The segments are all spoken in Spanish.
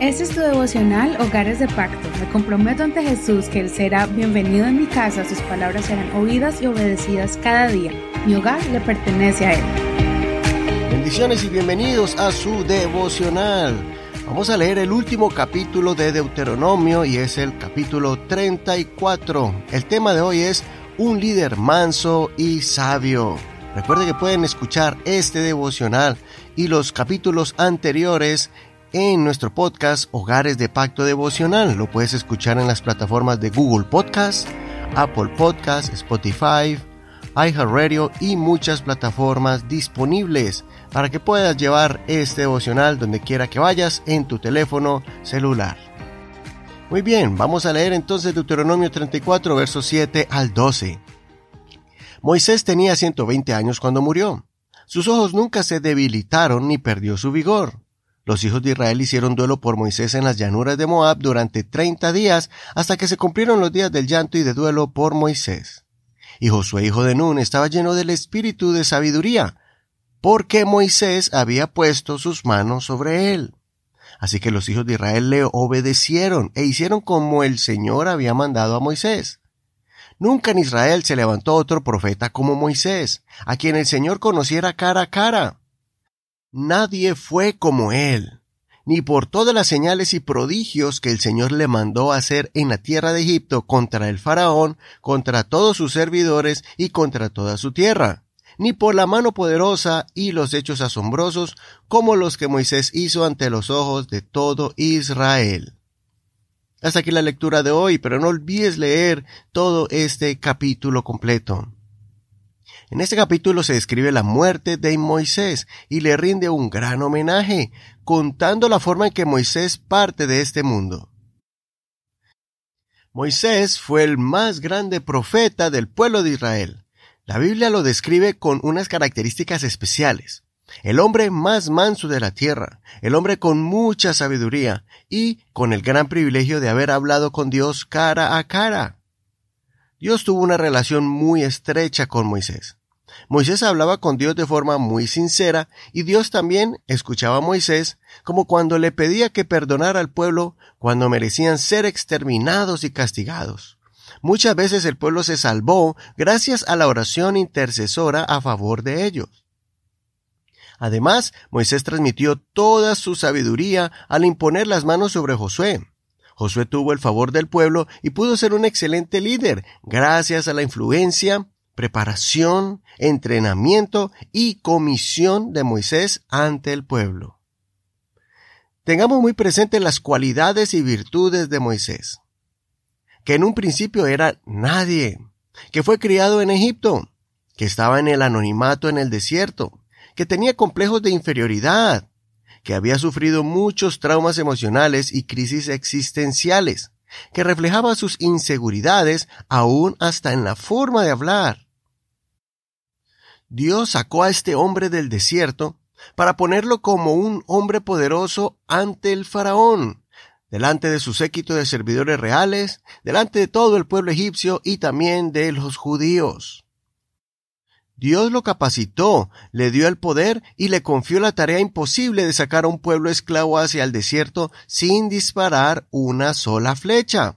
Este es tu devocional Hogares de Pacto. Me comprometo ante Jesús que Él será bienvenido en mi casa, sus palabras serán oídas y obedecidas cada día. Mi hogar le pertenece a Él. Bendiciones y bienvenidos a su devocional. Vamos a leer el último capítulo de Deuteronomio y es el capítulo 34. El tema de hoy es un líder manso y sabio. Recuerde que pueden escuchar este devocional y los capítulos anteriores en nuestro podcast Hogares de Pacto Devocional. Lo puedes escuchar en las plataformas de Google Podcast, Apple Podcast, Spotify, iHeartRadio y muchas plataformas disponibles para que puedas llevar este devocional donde quiera que vayas en tu teléfono celular. Muy bien, vamos a leer entonces Deuteronomio 34, versos 7 al 12. Moisés tenía 120 años cuando murió. Sus ojos nunca se debilitaron ni perdió su vigor. Los hijos de Israel hicieron duelo por Moisés en las llanuras de Moab durante treinta días hasta que se cumplieron los días del llanto y de duelo por Moisés. Y Josué, hijo de Nun, estaba lleno del espíritu de sabiduría, porque Moisés había puesto sus manos sobre él. Así que los hijos de Israel le obedecieron e hicieron como el Señor había mandado a Moisés. Nunca en Israel se levantó otro profeta como Moisés, a quien el Señor conociera cara a cara. Nadie fue como él, ni por todas las señales y prodigios que el Señor le mandó hacer en la tierra de Egipto contra el faraón, contra todos sus servidores y contra toda su tierra, ni por la mano poderosa y los hechos asombrosos como los que Moisés hizo ante los ojos de todo Israel. Hasta aquí la lectura de hoy, pero no olvides leer todo este capítulo completo. En este capítulo se describe la muerte de Moisés y le rinde un gran homenaje, contando la forma en que Moisés parte de este mundo. Moisés fue el más grande profeta del pueblo de Israel. La Biblia lo describe con unas características especiales. El hombre más manso de la tierra, el hombre con mucha sabiduría y con el gran privilegio de haber hablado con Dios cara a cara. Dios tuvo una relación muy estrecha con Moisés. Moisés hablaba con Dios de forma muy sincera y Dios también escuchaba a Moisés como cuando le pedía que perdonara al pueblo cuando merecían ser exterminados y castigados. Muchas veces el pueblo se salvó gracias a la oración intercesora a favor de ellos. Además, Moisés transmitió toda su sabiduría al imponer las manos sobre Josué. Josué tuvo el favor del pueblo y pudo ser un excelente líder gracias a la influencia preparación, entrenamiento y comisión de Moisés ante el pueblo. Tengamos muy presentes las cualidades y virtudes de Moisés, que en un principio era nadie, que fue criado en Egipto, que estaba en el anonimato en el desierto, que tenía complejos de inferioridad, que había sufrido muchos traumas emocionales y crisis existenciales, que reflejaba sus inseguridades aún hasta en la forma de hablar. Dios sacó a este hombre del desierto para ponerlo como un hombre poderoso ante el faraón, delante de su séquito de servidores reales, delante de todo el pueblo egipcio y también de los judíos. Dios lo capacitó, le dio el poder y le confió la tarea imposible de sacar a un pueblo esclavo hacia el desierto sin disparar una sola flecha.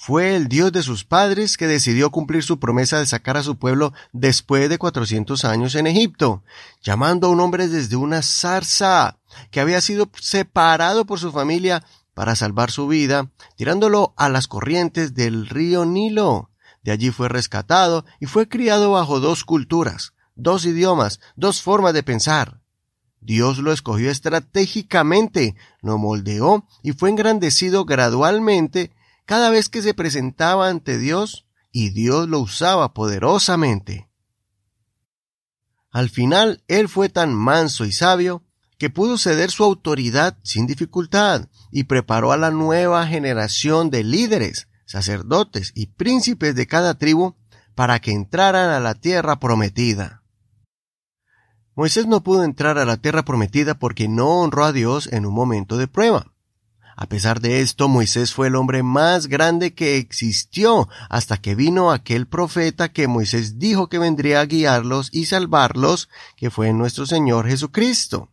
Fue el Dios de sus padres que decidió cumplir su promesa de sacar a su pueblo después de cuatrocientos años en Egipto, llamando a un hombre desde una zarza que había sido separado por su familia para salvar su vida, tirándolo a las corrientes del río Nilo. De allí fue rescatado y fue criado bajo dos culturas, dos idiomas, dos formas de pensar. Dios lo escogió estratégicamente, lo moldeó y fue engrandecido gradualmente cada vez que se presentaba ante Dios y Dios lo usaba poderosamente. Al final, él fue tan manso y sabio que pudo ceder su autoridad sin dificultad y preparó a la nueva generación de líderes, sacerdotes y príncipes de cada tribu para que entraran a la tierra prometida. Moisés no pudo entrar a la tierra prometida porque no honró a Dios en un momento de prueba. A pesar de esto, Moisés fue el hombre más grande que existió hasta que vino aquel profeta que Moisés dijo que vendría a guiarlos y salvarlos, que fue nuestro Señor Jesucristo.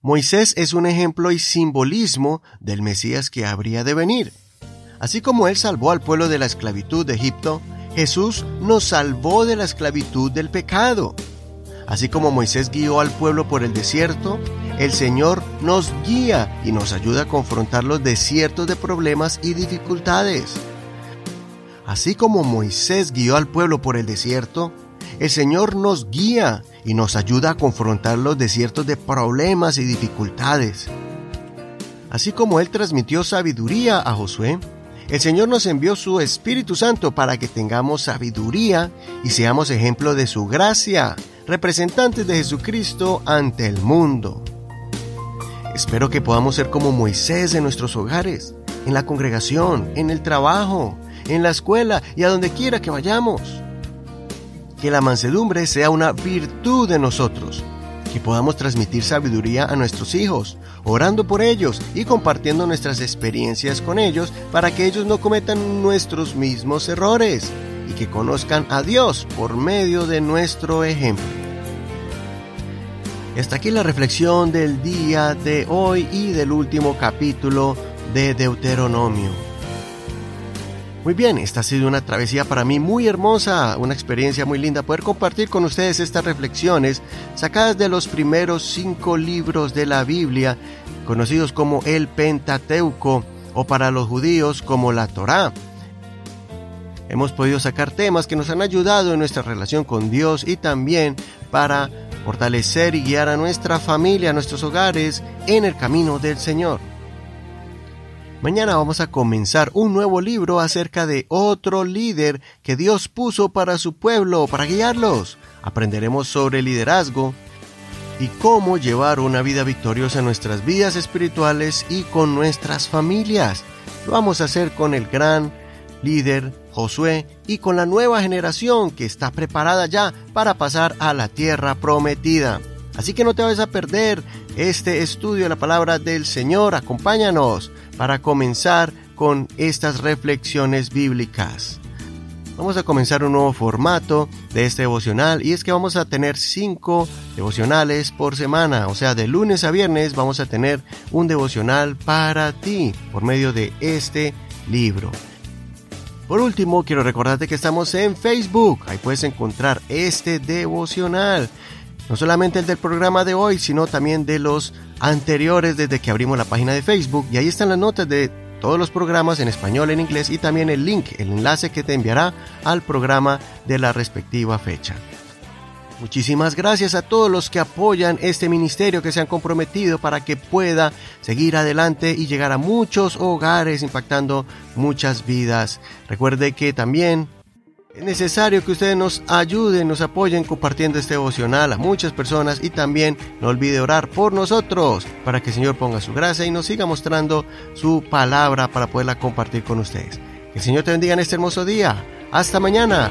Moisés es un ejemplo y simbolismo del Mesías que habría de venir. Así como él salvó al pueblo de la esclavitud de Egipto, Jesús nos salvó de la esclavitud del pecado. Así como Moisés guió al pueblo por el desierto, el Señor nos guía y nos ayuda a confrontar los desiertos de problemas y dificultades. Así como Moisés guió al pueblo por el desierto, el Señor nos guía y nos ayuda a confrontar los desiertos de problemas y dificultades. Así como Él transmitió sabiduría a Josué, el Señor nos envió su Espíritu Santo para que tengamos sabiduría y seamos ejemplo de su gracia, representantes de Jesucristo ante el mundo. Espero que podamos ser como Moisés en nuestros hogares, en la congregación, en el trabajo, en la escuela y a donde quiera que vayamos. Que la mansedumbre sea una virtud de nosotros, que podamos transmitir sabiduría a nuestros hijos, orando por ellos y compartiendo nuestras experiencias con ellos para que ellos no cometan nuestros mismos errores y que conozcan a Dios por medio de nuestro ejemplo. Hasta aquí la reflexión del día de hoy y del último capítulo de Deuteronomio. Muy bien, esta ha sido una travesía para mí muy hermosa, una experiencia muy linda poder compartir con ustedes estas reflexiones sacadas de los primeros cinco libros de la Biblia, conocidos como el Pentateuco o para los judíos como la Torá. Hemos podido sacar temas que nos han ayudado en nuestra relación con Dios y también para fortalecer y guiar a nuestra familia, a nuestros hogares en el camino del Señor. Mañana vamos a comenzar un nuevo libro acerca de otro líder que Dios puso para su pueblo, para guiarlos. Aprenderemos sobre liderazgo y cómo llevar una vida victoriosa en nuestras vidas espirituales y con nuestras familias. Lo vamos a hacer con el gran líder Josué y con la nueva generación que está preparada ya para pasar a la tierra prometida. Así que no te vayas a perder este estudio de la palabra del Señor. Acompáñanos para comenzar con estas reflexiones bíblicas. Vamos a comenzar un nuevo formato de este devocional y es que vamos a tener cinco devocionales por semana, o sea, de lunes a viernes vamos a tener un devocional para ti por medio de este libro. Por último, quiero recordarte que estamos en Facebook. Ahí puedes encontrar este devocional. No solamente el del programa de hoy, sino también de los anteriores desde que abrimos la página de Facebook. Y ahí están las notas de todos los programas en español, en inglés y también el link, el enlace que te enviará al programa de la respectiva fecha. Muchísimas gracias a todos los que apoyan este ministerio que se han comprometido para que pueda seguir adelante y llegar a muchos hogares impactando muchas vidas. Recuerde que también es necesario que ustedes nos ayuden, nos apoyen compartiendo este devocional a muchas personas y también no olvide orar por nosotros para que el Señor ponga su gracia y nos siga mostrando su palabra para poderla compartir con ustedes. Que el Señor te bendiga en este hermoso día. Hasta mañana.